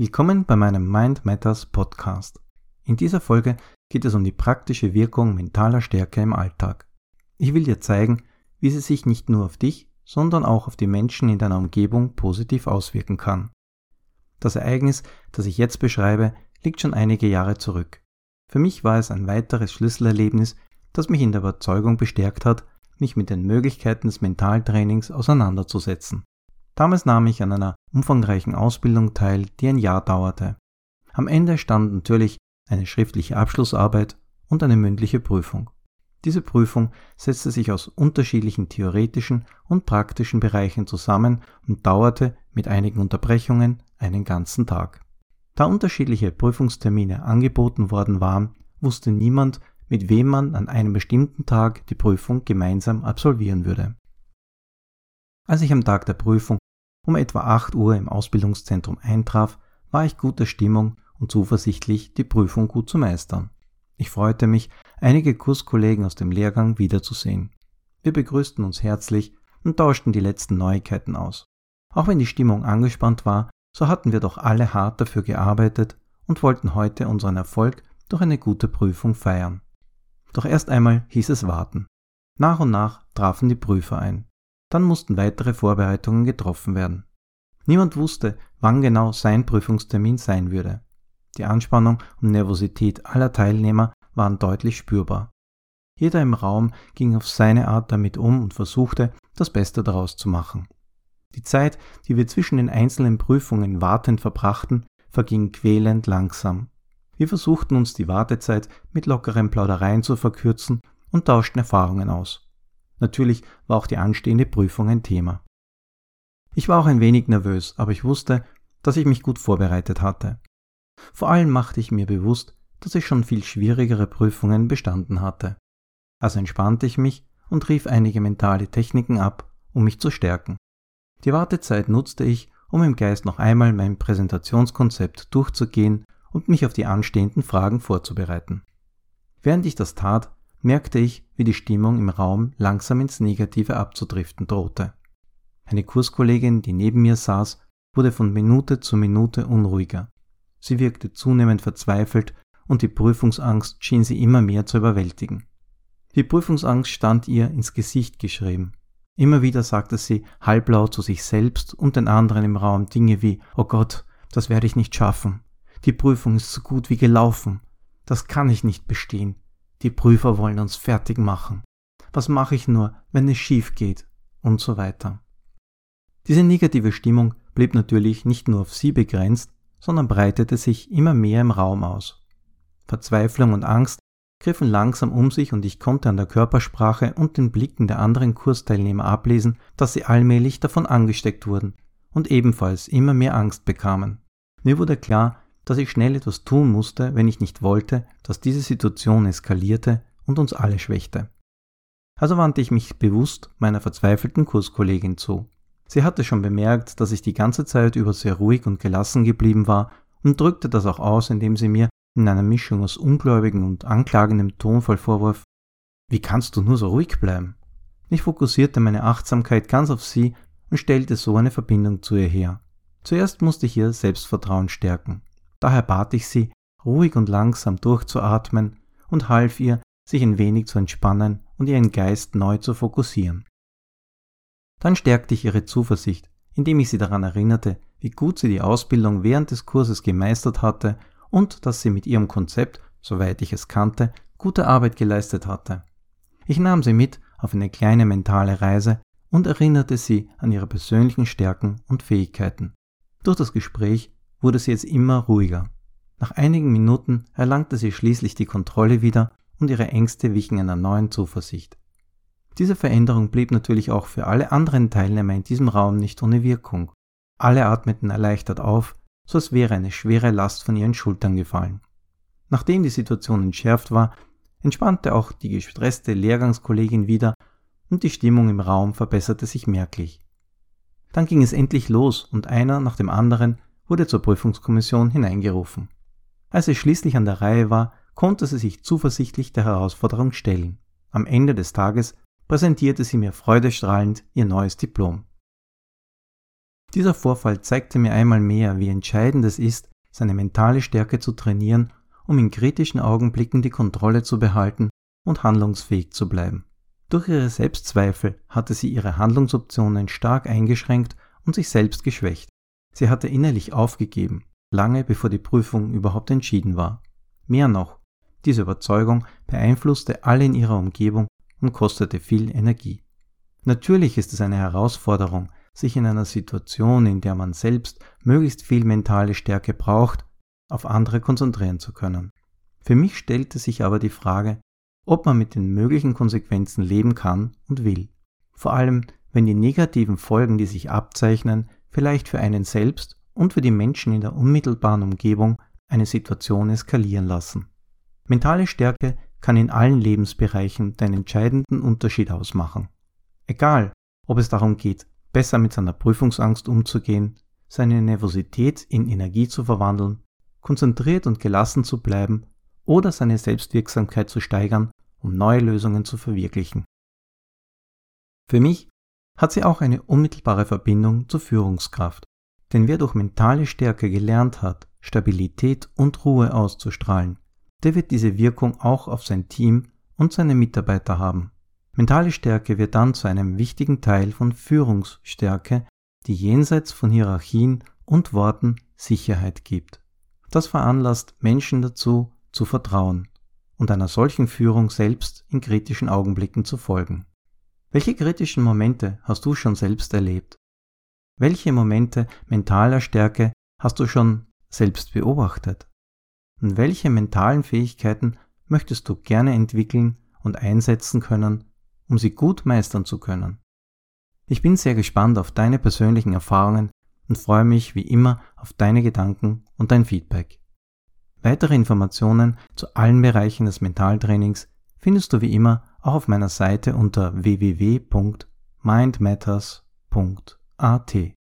Willkommen bei meinem Mind Matters Podcast. In dieser Folge geht es um die praktische Wirkung mentaler Stärke im Alltag. Ich will dir zeigen, wie sie sich nicht nur auf dich, sondern auch auf die Menschen in deiner Umgebung positiv auswirken kann. Das Ereignis, das ich jetzt beschreibe, liegt schon einige Jahre zurück. Für mich war es ein weiteres Schlüsselerlebnis, das mich in der Überzeugung bestärkt hat, mich mit den Möglichkeiten des Mentaltrainings auseinanderzusetzen. Damals nahm ich an einer umfangreichen Ausbildung teil, die ein Jahr dauerte. Am Ende stand natürlich eine schriftliche Abschlussarbeit und eine mündliche Prüfung. Diese Prüfung setzte sich aus unterschiedlichen theoretischen und praktischen Bereichen zusammen und dauerte mit einigen Unterbrechungen einen ganzen Tag. Da unterschiedliche Prüfungstermine angeboten worden waren, wusste niemand, mit wem man an einem bestimmten Tag die Prüfung gemeinsam absolvieren würde. Als ich am Tag der Prüfung um etwa 8 Uhr im Ausbildungszentrum eintraf, war ich guter Stimmung und zuversichtlich, die Prüfung gut zu meistern. Ich freute mich, einige Kurskollegen aus dem Lehrgang wiederzusehen. Wir begrüßten uns herzlich und tauschten die letzten Neuigkeiten aus. Auch wenn die Stimmung angespannt war, so hatten wir doch alle hart dafür gearbeitet und wollten heute unseren Erfolg durch eine gute Prüfung feiern. Doch erst einmal hieß es warten. Nach und nach trafen die Prüfer ein. Dann mussten weitere Vorbereitungen getroffen werden. Niemand wusste, wann genau sein Prüfungstermin sein würde. Die Anspannung und Nervosität aller Teilnehmer waren deutlich spürbar. Jeder im Raum ging auf seine Art damit um und versuchte, das Beste daraus zu machen. Die Zeit, die wir zwischen den einzelnen Prüfungen wartend verbrachten, verging quälend langsam. Wir versuchten uns die Wartezeit mit lockeren Plaudereien zu verkürzen und tauschten Erfahrungen aus. Natürlich war auch die anstehende Prüfung ein Thema. Ich war auch ein wenig nervös, aber ich wusste, dass ich mich gut vorbereitet hatte. Vor allem machte ich mir bewusst, dass ich schon viel schwierigere Prüfungen bestanden hatte. Also entspannte ich mich und rief einige mentale Techniken ab, um mich zu stärken. Die Wartezeit nutzte ich, um im Geist noch einmal mein Präsentationskonzept durchzugehen und mich auf die anstehenden Fragen vorzubereiten. Während ich das tat, merkte ich, wie die Stimmung im Raum langsam ins Negative abzudriften drohte. Eine Kurskollegin, die neben mir saß, wurde von Minute zu Minute unruhiger. Sie wirkte zunehmend verzweifelt und die Prüfungsangst schien sie immer mehr zu überwältigen. Die Prüfungsangst stand ihr ins Gesicht geschrieben. Immer wieder sagte sie halblaut zu sich selbst und den anderen im Raum Dinge wie Oh Gott, das werde ich nicht schaffen. Die Prüfung ist so gut wie gelaufen. Das kann ich nicht bestehen. Die Prüfer wollen uns fertig machen. Was mache ich nur, wenn es schief geht? Und so weiter. Diese negative Stimmung blieb natürlich nicht nur auf sie begrenzt, sondern breitete sich immer mehr im Raum aus. Verzweiflung und Angst griffen langsam um sich und ich konnte an der Körpersprache und den Blicken der anderen Kursteilnehmer ablesen, dass sie allmählich davon angesteckt wurden und ebenfalls immer mehr Angst bekamen. Mir wurde klar, dass ich schnell etwas tun musste, wenn ich nicht wollte, dass diese Situation eskalierte und uns alle schwächte. Also wandte ich mich bewusst meiner verzweifelten Kurskollegin zu. Sie hatte schon bemerkt, dass ich die ganze Zeit über sehr ruhig und gelassen geblieben war und drückte das auch aus, indem sie mir in einer Mischung aus ungläubigen und anklagendem Tonfall vorwarf, wie kannst du nur so ruhig bleiben? Ich fokussierte meine Achtsamkeit ganz auf sie und stellte so eine Verbindung zu ihr her. Zuerst musste ich ihr Selbstvertrauen stärken. Daher bat ich sie, ruhig und langsam durchzuatmen und half ihr, sich ein wenig zu entspannen und ihren Geist neu zu fokussieren. Dann stärkte ich ihre Zuversicht, indem ich sie daran erinnerte, wie gut sie die Ausbildung während des Kurses gemeistert hatte und dass sie mit ihrem Konzept, soweit ich es kannte, gute Arbeit geleistet hatte. Ich nahm sie mit auf eine kleine mentale Reise und erinnerte sie an ihre persönlichen Stärken und Fähigkeiten. Durch das Gespräch wurde sie jetzt immer ruhiger. Nach einigen Minuten erlangte sie schließlich die Kontrolle wieder und ihre Ängste wichen einer neuen Zuversicht. Diese Veränderung blieb natürlich auch für alle anderen Teilnehmer in diesem Raum nicht ohne Wirkung. Alle atmeten erleichtert auf, so als wäre eine schwere Last von ihren Schultern gefallen. Nachdem die Situation entschärft war, entspannte auch die gestresste Lehrgangskollegin wieder und die Stimmung im Raum verbesserte sich merklich. Dann ging es endlich los und einer nach dem anderen wurde zur Prüfungskommission hineingerufen. Als es schließlich an der Reihe war, konnte sie sich zuversichtlich der Herausforderung stellen. Am Ende des Tages präsentierte sie mir freudestrahlend ihr neues Diplom. Dieser Vorfall zeigte mir einmal mehr, wie entscheidend es ist, seine mentale Stärke zu trainieren, um in kritischen Augenblicken die Kontrolle zu behalten und handlungsfähig zu bleiben. Durch ihre Selbstzweifel hatte sie ihre Handlungsoptionen stark eingeschränkt und sich selbst geschwächt. Sie hatte innerlich aufgegeben, lange bevor die Prüfung überhaupt entschieden war. Mehr noch, diese Überzeugung beeinflusste alle in ihrer Umgebung und kostete viel Energie. Natürlich ist es eine Herausforderung, sich in einer Situation, in der man selbst möglichst viel mentale Stärke braucht, auf andere konzentrieren zu können. Für mich stellte sich aber die Frage, ob man mit den möglichen Konsequenzen leben kann und will. Vor allem, wenn die negativen Folgen, die sich abzeichnen, vielleicht für einen selbst und für die Menschen in der unmittelbaren Umgebung eine Situation eskalieren lassen. Mentale Stärke kann in allen Lebensbereichen den entscheidenden Unterschied ausmachen. Egal, ob es darum geht, besser mit seiner Prüfungsangst umzugehen, seine Nervosität in Energie zu verwandeln, konzentriert und gelassen zu bleiben oder seine Selbstwirksamkeit zu steigern, um neue Lösungen zu verwirklichen. Für mich hat sie auch eine unmittelbare Verbindung zur Führungskraft. Denn wer durch mentale Stärke gelernt hat, Stabilität und Ruhe auszustrahlen, der wird diese Wirkung auch auf sein Team und seine Mitarbeiter haben. Mentale Stärke wird dann zu einem wichtigen Teil von Führungsstärke, die jenseits von Hierarchien und Worten Sicherheit gibt. Das veranlasst Menschen dazu, zu vertrauen und einer solchen Führung selbst in kritischen Augenblicken zu folgen. Welche kritischen Momente hast du schon selbst erlebt? Welche Momente mentaler Stärke hast du schon selbst beobachtet? Und welche mentalen Fähigkeiten möchtest du gerne entwickeln und einsetzen können, um sie gut meistern zu können. Ich bin sehr gespannt auf deine persönlichen Erfahrungen und freue mich wie immer auf deine Gedanken und dein Feedback. Weitere Informationen zu allen Bereichen des Mentaltrainings findest du wie immer auch auf meiner Seite unter www.mindmatters.at.